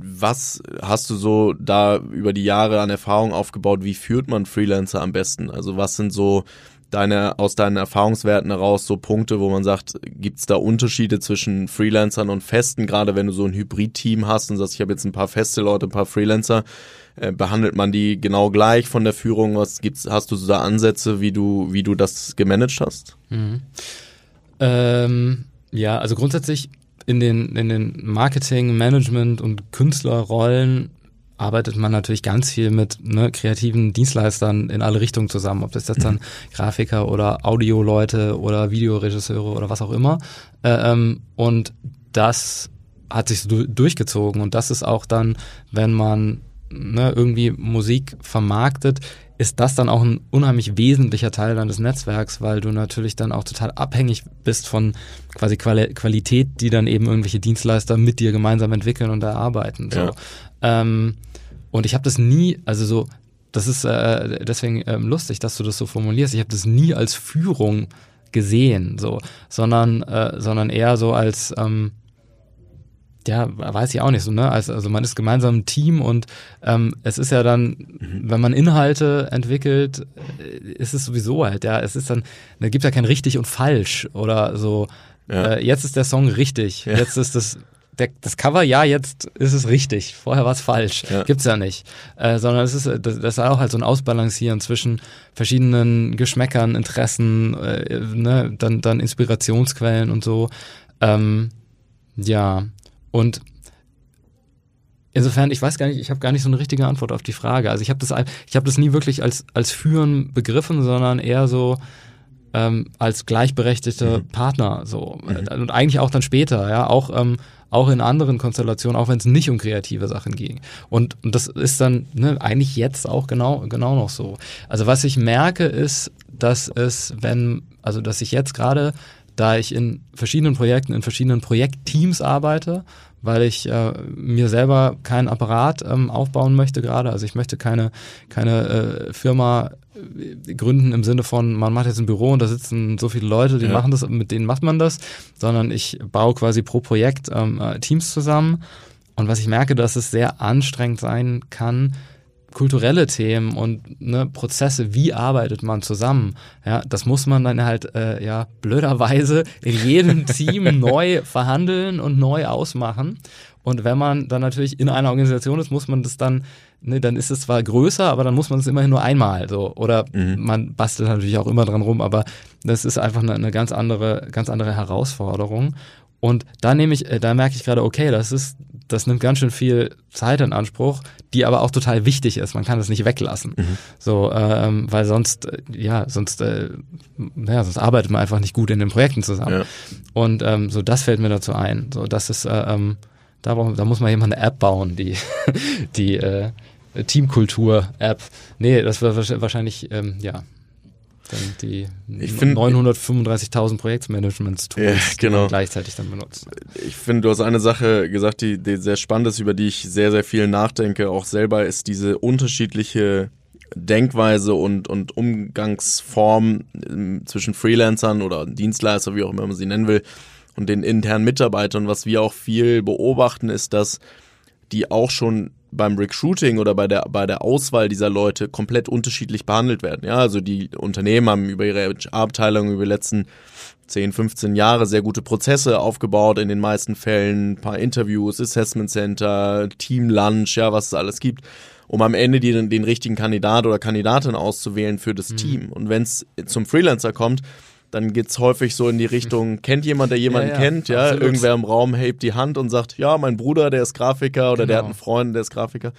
was hast du so da über die Jahre an Erfahrung aufgebaut? Wie führt man Freelancer am besten? Also was sind so deine aus deinen Erfahrungswerten heraus so Punkte, wo man sagt, gibt es da Unterschiede zwischen Freelancern und Festen? Gerade wenn du so ein Hybrid-Team hast und sagst, ich habe jetzt ein paar feste Leute, ein paar Freelancer, äh, behandelt man die genau gleich von der Führung? Was gibt's? Hast du so da Ansätze, wie du wie du das gemanagt hast?
Mhm. Ähm, ja, also grundsätzlich in den, in den Marketing, Management und Künstlerrollen arbeitet man natürlich ganz viel mit ne, kreativen Dienstleistern in alle Richtungen zusammen, ob das jetzt dann mhm. Grafiker oder Audioleute oder Videoregisseure oder was auch immer. Äh, ähm, und das hat sich so durchgezogen und das ist auch dann, wenn man ne, irgendwie Musik vermarktet, ist das dann auch ein unheimlich wesentlicher Teil deines Netzwerks, weil du natürlich dann auch total abhängig bist von quasi Quali Qualität, die dann eben irgendwelche Dienstleister mit dir gemeinsam entwickeln und erarbeiten. So. Ja. Ähm, und ich habe das nie, also so, das ist äh, deswegen ähm, lustig, dass du das so formulierst. Ich habe das nie als Führung gesehen, so, sondern äh, sondern eher so als ähm, ja, weiß ich auch nicht so, ne? Also, also man ist gemeinsam ein Team und ähm, es ist ja dann, mhm. wenn man Inhalte entwickelt, äh, ist es sowieso halt, ja, es ist dann, da gibt ja kein richtig und falsch oder so, ja. äh, jetzt ist der Song richtig, ja. jetzt ist das der, das Cover, ja, jetzt ist es richtig. Vorher war es falsch. Ja. Gibt's ja nicht. Äh, sondern es ist, das, das ist auch halt so ein Ausbalancieren zwischen verschiedenen Geschmäckern, Interessen, äh, ne, dann, dann Inspirationsquellen und so. Ähm, ja. Und insofern, ich weiß gar nicht, ich habe gar nicht so eine richtige Antwort auf die Frage. Also ich habe das, ich habe das nie wirklich als als Führen begriffen, sondern eher so ähm, als gleichberechtigte mhm. Partner so mhm. und eigentlich auch dann später, ja, auch ähm, auch in anderen Konstellationen, auch wenn es nicht um kreative Sachen ging. Und, und das ist dann ne, eigentlich jetzt auch genau genau noch so. Also was ich merke ist, dass es, wenn also dass ich jetzt gerade da ich in verschiedenen Projekten, in verschiedenen Projektteams arbeite, weil ich äh, mir selber keinen Apparat ähm, aufbauen möchte gerade. Also ich möchte keine, keine äh, Firma äh, gründen im Sinne von, man macht jetzt ein Büro und da sitzen so viele Leute, die ja. machen das, mit denen macht man das, sondern ich baue quasi pro Projekt ähm, äh, Teams zusammen. Und was ich merke, dass es sehr anstrengend sein kann, kulturelle Themen und ne, Prozesse, wie arbeitet man zusammen, ja, das muss man dann halt äh, ja blöderweise in jedem Team neu verhandeln und neu ausmachen. Und wenn man dann natürlich in einer Organisation ist, muss man das dann, ne, dann ist es zwar größer, aber dann muss man es immerhin nur einmal so. Oder mhm. man bastelt natürlich auch immer dran rum, aber das ist einfach eine, eine ganz andere, ganz andere Herausforderung. Und da nehme ich, äh, da merke ich gerade, okay, das ist, das nimmt ganz schön viel Zeit in Anspruch, die aber auch total wichtig ist. Man kann das nicht weglassen. Mhm. So, ähm, weil sonst, äh, ja, sonst, äh, ja, sonst arbeitet man einfach nicht gut in den Projekten zusammen. Ja. Und ähm, so, das fällt mir dazu ein. So, das ist, äh, ähm, da, da muss man jemand eine App bauen, die, die äh, Teamkultur-App. Nee, das wird wahrscheinlich, ähm, ja, dann die 935.000 Projektmanagement-Tools,
ja, genau.
gleichzeitig dann benutzt.
Ich finde, du hast eine Sache gesagt, die, die sehr spannend ist, über die ich sehr, sehr viel nachdenke, auch selber, ist diese unterschiedliche Denkweise und, und Umgangsform ähm, zwischen Freelancern oder Dienstleister, wie auch immer man sie nennen will, und den internen Mitarbeitern. Was wir auch viel beobachten, ist, dass die auch schon beim Recruiting oder bei der, bei der Auswahl dieser Leute komplett unterschiedlich behandelt werden. Ja, also die Unternehmen haben über ihre Abteilung über die letzten 10, 15 Jahre sehr gute Prozesse aufgebaut, in den meisten Fällen, ein paar Interviews, Assessment Center, Team Lunch, ja, was es alles gibt, um am Ende den, den richtigen Kandidat oder Kandidatin auszuwählen für das mhm. Team. Und wenn es zum Freelancer kommt, dann geht's häufig so in die Richtung, kennt jemand, der jemanden ja, ja, kennt, ja, absolut. irgendwer im Raum hebt die Hand und sagt, ja, mein Bruder, der ist Grafiker oder genau. der hat genau. einen Freund, der ist Grafiker.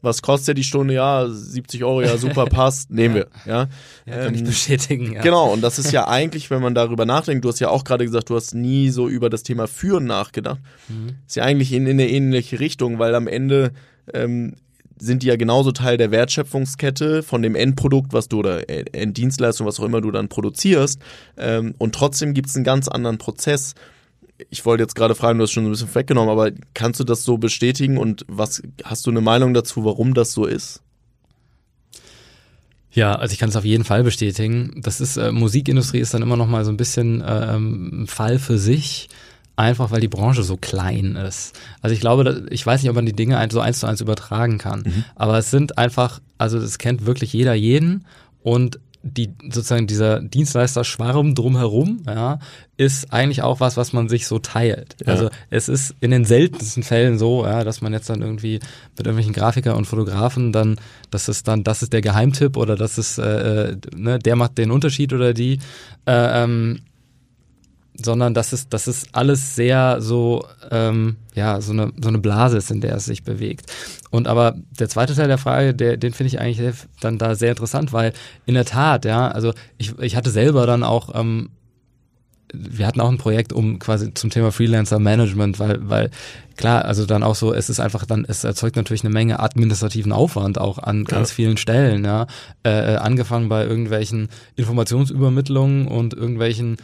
Was kostet die Stunde? Ja, 70 Euro, ja, super, passt, nehmen wir, ja.
ja kann ähm, ich bestätigen, ja.
Genau, und das ist ja eigentlich, wenn man darüber nachdenkt, du hast ja auch gerade gesagt, du hast nie so über das Thema Führen nachgedacht. Mhm. Ist ja eigentlich in, in eine ähnliche Richtung, weil am Ende ähm, sind die ja genauso Teil der Wertschöpfungskette von dem Endprodukt, was du oder Enddienstleistung, was auch immer du dann produzierst. Ähm, und trotzdem gibt es einen ganz anderen Prozess. Ich wollte jetzt gerade fragen, du hast schon ein bisschen weggenommen, aber kannst du das so bestätigen und was hast du eine Meinung dazu, warum das so ist?
Ja, also ich kann es auf jeden Fall bestätigen. Das ist äh, Musikindustrie ist dann immer noch mal so ein bisschen äh, ein Fall für sich einfach weil die Branche so klein ist. Also ich glaube, ich weiß nicht, ob man die Dinge so eins zu eins übertragen kann, mhm. aber es sind einfach, also es kennt wirklich jeder jeden und die sozusagen dieser Dienstleister-Schwarm drumherum, ja, ist eigentlich auch was, was man sich so teilt. Ja. Also es ist in den seltensten Fällen so, ja, dass man jetzt dann irgendwie mit irgendwelchen Grafiker und Fotografen dann, das ist dann, das ist der Geheimtipp oder das ist, äh, äh ne, der macht den Unterschied oder die. Äh, ähm, sondern dass es, dass es alles sehr so, ähm, ja, so eine, so eine Blase ist, in der es sich bewegt. Und aber der zweite Teil der Frage, der, den finde ich eigentlich dann da sehr interessant, weil in der Tat, ja, also ich, ich hatte selber dann auch, ähm, wir hatten auch ein Projekt um quasi zum Thema Freelancer Management, weil, weil klar, also dann auch so, es ist einfach dann, es erzeugt natürlich eine Menge administrativen Aufwand auch an ganz ja. vielen Stellen, ja, äh, angefangen bei irgendwelchen Informationsübermittlungen und irgendwelchen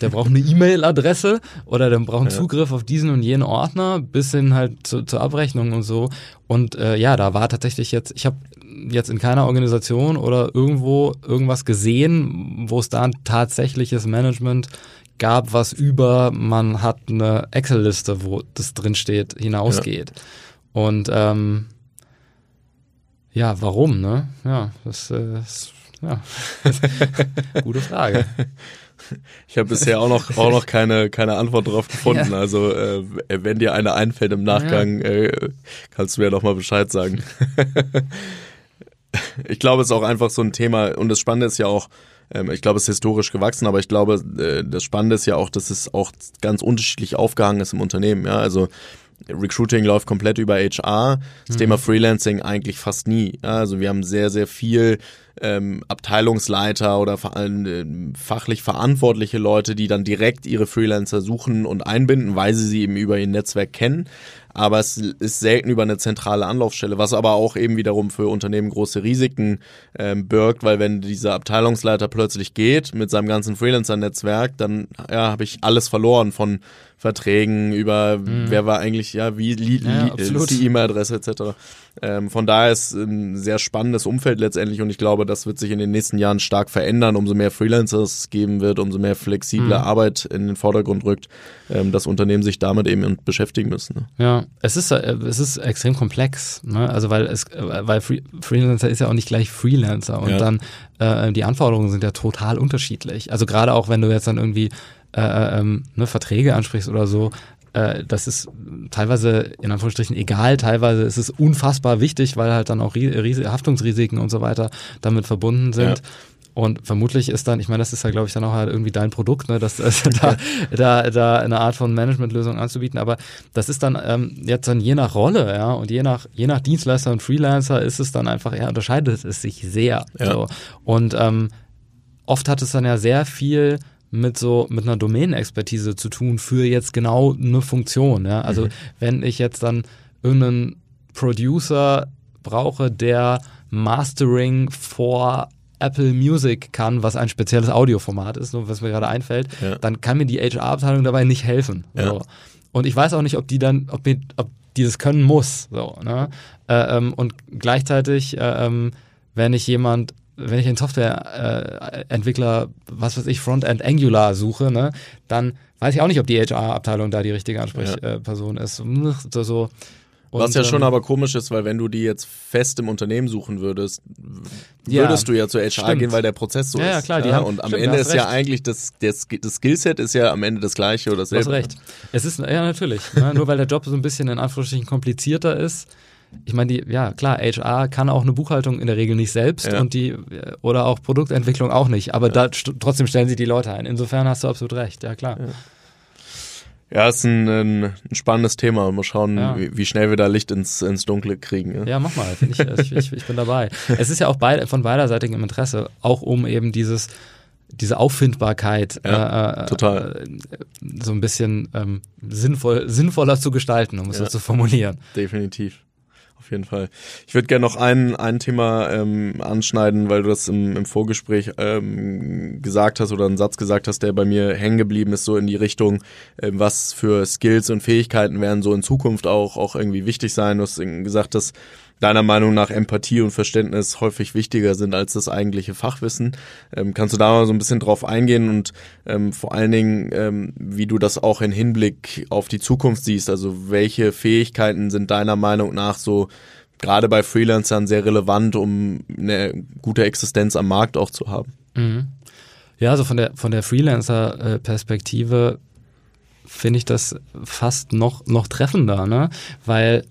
der braucht eine E-Mail-Adresse oder der braucht. Zugriff auf diesen und jenen Ordner bis hin halt zu, zur Abrechnung und so. Und äh, ja, da war tatsächlich jetzt, ich habe jetzt in keiner Organisation oder irgendwo irgendwas gesehen, wo es da ein tatsächliches Management gab, was über man hat eine Excel-Liste, wo das drin steht, hinausgeht. Ja. Und ähm, ja, warum, ne? Ja, das äh, ist ja. Gute Frage.
Ich habe bisher auch noch auch noch keine keine Antwort darauf gefunden. Ja. Also äh, wenn dir eine einfällt im Nachgang, ja. äh, kannst du mir doch mal Bescheid sagen. ich glaube, es ist auch einfach so ein Thema und das Spannende ist ja auch, ähm, ich glaube, es ist historisch gewachsen, aber ich glaube, äh, das Spannende ist ja auch, dass es auch ganz unterschiedlich aufgehangen ist im Unternehmen. Ja, also Recruiting läuft komplett über HR, das mhm. Thema Freelancing eigentlich fast nie. Ja, also wir haben sehr, sehr viel ähm, Abteilungsleiter oder vor allem äh, fachlich verantwortliche Leute, die dann direkt ihre Freelancer suchen und einbinden, weil sie sie eben über ihr Netzwerk kennen. Aber es ist selten über eine zentrale Anlaufstelle, was aber auch eben wiederum für Unternehmen große Risiken ähm, birgt, weil wenn dieser Abteilungsleiter plötzlich geht mit seinem ganzen Freelancer-Netzwerk, dann ja, habe ich alles verloren von Verträgen, über mhm. wer war eigentlich, ja, wie li, ja, li, ist die E-Mail-Adresse etc. Ähm, von daher ist ein sehr spannendes Umfeld letztendlich und ich glaube, das wird sich in den nächsten Jahren stark verändern, umso mehr Freelancers es geben wird, umso mehr flexible mhm. Arbeit in den Vordergrund rückt, ähm, dass Unternehmen sich damit eben beschäftigen müssen. Ne?
Ja, es ist, äh, es ist extrem komplex, ne? also weil es, äh, weil Free Freelancer ist ja auch nicht gleich Freelancer und ja. dann äh, die Anforderungen sind ja total unterschiedlich. Also gerade auch wenn du jetzt dann irgendwie äh, äh, ähm, ne, Verträge ansprichst oder so, äh, das ist teilweise in Anführungsstrichen egal, teilweise ist es unfassbar wichtig, weil halt dann auch Haftungsrisiken und so weiter damit verbunden sind. Ja. Und vermutlich ist dann, ich meine, das ist ja, glaube ich, dann auch halt irgendwie dein Produkt, ne, das, also da, da, da eine Art von Managementlösung anzubieten. Aber das ist dann ähm, jetzt dann je nach Rolle, ja, und je nach, je nach Dienstleister und Freelancer ist es dann einfach, ja, unterscheidet es sich sehr. Ja. So. Und ähm, oft hat es dann ja sehr viel mit so mit einer Domänenexpertise zu tun für jetzt genau eine Funktion. Ja? Also mhm. wenn ich jetzt dann irgendeinen Producer brauche, der Mastering vor Apple Music kann, was ein spezielles Audioformat ist, nur was mir gerade einfällt, ja. dann kann mir die HR-Abteilung dabei nicht helfen. Ja. So. Und ich weiß auch nicht, ob die dann, ob, mir, ob die das können muss. So, ne? Äh, ähm, und gleichzeitig, äh, ähm, wenn ich jemand wenn ich einen Softwareentwickler, was weiß ich, Frontend Angular suche, ne, dann weiß ich auch nicht, ob die HR-Abteilung da die richtige Ansprechperson ja. ist. So, so.
Und, Was ja schon ähm, aber komisch ist, weil wenn du die jetzt fest im Unternehmen suchen würdest, würdest ja, du ja zur HR stimmt. gehen, weil der Prozess so
ja,
ist.
Ja, klar, die ja? haben,
und am stimmt, Ende ist recht. ja eigentlich das, das, das Skillset ist ja am Ende das gleiche oder dasselbe.
Du hast recht. Es ist, ja, natürlich. ne? Nur weil der Job so ein bisschen in Anführungsstrichen komplizierter ist, ich meine, die, ja klar, HR kann auch eine Buchhaltung in der Regel nicht selbst ja. und die oder auch Produktentwicklung auch nicht, aber ja. da trotzdem stellen sie die Leute ein. Insofern hast du absolut recht, ja klar.
Ja. Ja, ist ein, ein, spannendes Thema. Mal schauen, ja. wie, wie, schnell wir da Licht ins, ins Dunkle kriegen.
Ja, ja mach mal. Ich, ich, ich, ich, bin dabei. Es ist ja auch beid, von beiderseitigem Interesse, auch um eben dieses diese Auffindbarkeit
ja, äh, äh total.
so ein bisschen ähm, sinnvoll, sinnvoller zu gestalten, um es so zu formulieren.
Definitiv auf jeden Fall. Ich würde gerne noch ein, ein Thema ähm, anschneiden, weil du das im, im Vorgespräch ähm, gesagt hast oder einen Satz gesagt hast, der bei mir hängen geblieben ist, so in die Richtung, ähm, was für Skills und Fähigkeiten werden so in Zukunft auch, auch irgendwie wichtig sein. Du hast gesagt, dass deiner Meinung nach Empathie und Verständnis häufig wichtiger sind als das eigentliche Fachwissen. Ähm, kannst du da mal so ein bisschen drauf eingehen und ähm, vor allen Dingen, ähm, wie du das auch in Hinblick auf die Zukunft siehst? Also welche Fähigkeiten sind deiner Meinung nach so gerade bei Freelancern sehr relevant, um eine gute Existenz am Markt auch zu haben?
Mhm. Ja, also von der von der Freelancer-Perspektive finde ich das fast noch noch treffender, ne? Weil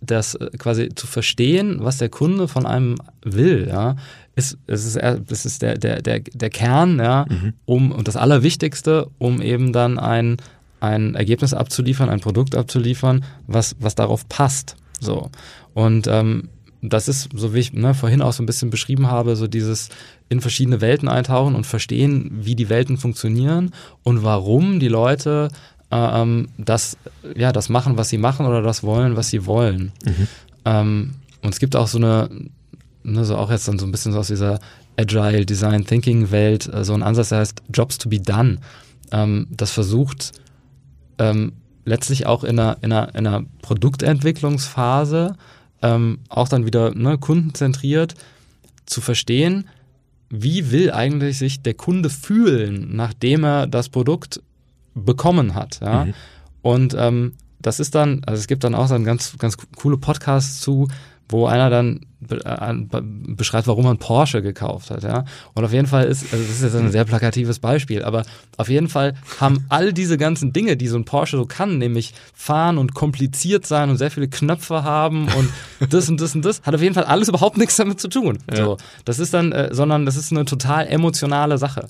das äh, quasi zu verstehen, was der Kunde von einem will, ja, ist, es ist, das ist der, der, der, der Kern, ja, mhm. um, und das Allerwichtigste, um eben dann ein, ein Ergebnis abzuliefern, ein Produkt abzuliefern, was, was darauf passt. So. Und ähm, das ist, so wie ich ne, vorhin auch so ein bisschen beschrieben habe, so dieses in verschiedene Welten eintauchen und verstehen, wie die Welten funktionieren und warum die Leute ähm, das, ja, das machen, was sie machen oder das wollen, was sie wollen. Mhm. Ähm, und es gibt auch so eine, ne, so auch jetzt dann so ein bisschen so aus dieser Agile Design Thinking Welt, äh, so ein Ansatz, der heißt Jobs to be done. Ähm, das versucht ähm, letztlich auch in einer, in einer, in einer Produktentwicklungsphase ähm, auch dann wieder ne, kundenzentriert zu verstehen, wie will eigentlich sich der Kunde fühlen, nachdem er das Produkt bekommen hat. Ja? Mhm. Und ähm, das ist dann, also es gibt dann auch so ein ganz, ganz coole Podcasts zu, wo einer dann be äh, beschreibt, warum man Porsche gekauft hat, ja. Und auf jeden Fall ist, also das ist jetzt ein sehr plakatives Beispiel, aber auf jeden Fall haben all diese ganzen Dinge, die so ein Porsche so kann, nämlich fahren und kompliziert sein und sehr viele Knöpfe haben und das und das und das, hat auf jeden Fall alles überhaupt nichts damit zu tun. Ja. So, das ist dann, äh, sondern das ist eine total emotionale Sache,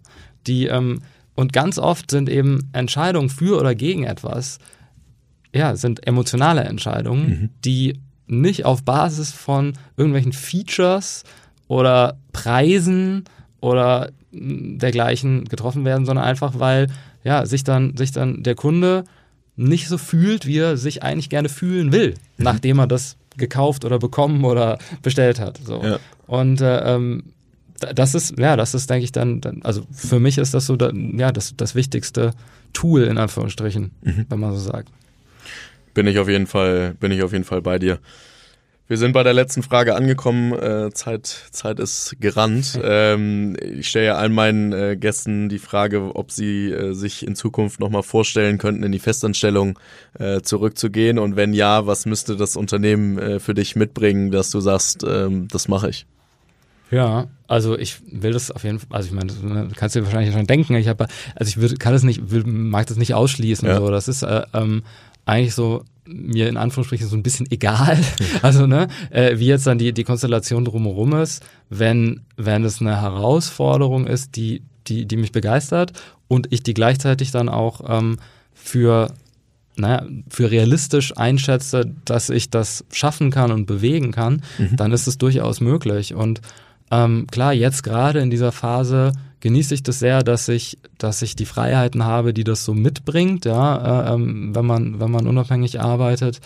die ähm, und ganz oft sind eben Entscheidungen für oder gegen etwas, ja, sind emotionale Entscheidungen, mhm. die nicht auf Basis von irgendwelchen Features oder Preisen oder dergleichen getroffen werden, sondern einfach, weil ja, sich dann, sich dann der Kunde nicht so fühlt, wie er sich eigentlich gerne fühlen will, mhm. nachdem er das gekauft oder bekommen oder bestellt hat. So. Ja. Und äh, ähm, das ist, ja, das ist, denke ich, dann, dann, also für mich ist das so, da, ja, das, das wichtigste Tool in Anführungsstrichen, mhm. wenn man so sagt.
Bin ich auf jeden Fall, bin ich auf jeden Fall bei dir. Wir sind bei der letzten Frage angekommen. Äh, Zeit, Zeit ist gerannt. Ähm, ich stelle ja allen meinen äh, Gästen die Frage, ob sie äh, sich in Zukunft nochmal vorstellen könnten, in die Festanstellung äh, zurückzugehen. Und wenn ja, was müsste das Unternehmen äh, für dich mitbringen, dass du sagst, ähm, das mache ich?
Ja, also ich will das auf jeden Fall, also ich meine, du kannst dir wahrscheinlich schon denken, ich habe, also ich würde, kann das nicht, will, mag das nicht ausschließen, ja. so, das ist äh, ähm, eigentlich so mir in Anführungsstrichen so ein bisschen egal, also ne, äh, wie jetzt dann die die Konstellation drumherum ist, wenn wenn es eine Herausforderung ist, die die die mich begeistert und ich die gleichzeitig dann auch ähm, für naja, für realistisch einschätze, dass ich das schaffen kann und bewegen kann, mhm. dann ist es durchaus möglich und ähm, klar, jetzt gerade in dieser Phase genieße ich das sehr, dass ich, dass ich die Freiheiten habe, die das so mitbringt, ja, äh, ähm, wenn man, wenn man unabhängig arbeitet.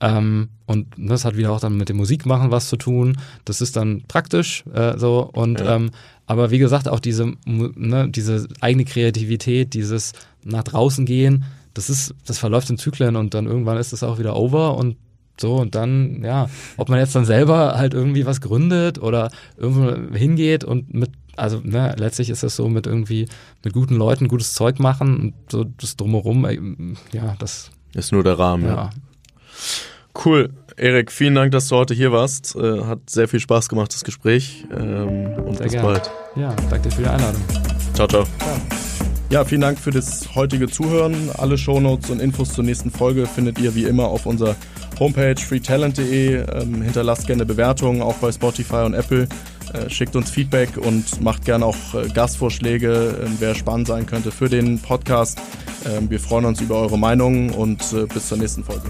Ähm, und das hat wieder auch dann mit dem Musikmachen was zu tun. Das ist dann praktisch äh, so. Und ja. ähm, aber wie gesagt, auch diese, ne, diese eigene Kreativität, dieses nach draußen gehen, das ist, das verläuft in Zyklen und dann irgendwann ist es auch wieder over und So, und dann, ja, ob man jetzt dann selber halt irgendwie was gründet oder irgendwo hingeht und mit, also ne, letztlich ist das so mit irgendwie mit guten Leuten gutes Zeug machen und so das drumherum, äh, ja, das
ist nur der Rahmen. Ja. ja. Cool. Erik, vielen Dank, dass du heute hier warst. Äh, hat sehr viel Spaß gemacht, das Gespräch. Ähm, und sehr bis gerne. bald.
Ja, danke dir für die Einladung.
Ciao, ciao. ciao. Ja, vielen Dank für das heutige Zuhören. Alle Shownotes und Infos zur nächsten Folge findet ihr wie immer auf unserer Homepage freetalent.de. Ähm, hinterlasst gerne Bewertungen, auch bei Spotify und Apple. Äh, schickt uns Feedback und macht gerne auch äh, Gastvorschläge, äh, wer spannend sein könnte für den Podcast. Ähm, wir freuen uns über eure Meinungen und äh, bis zur nächsten Folge.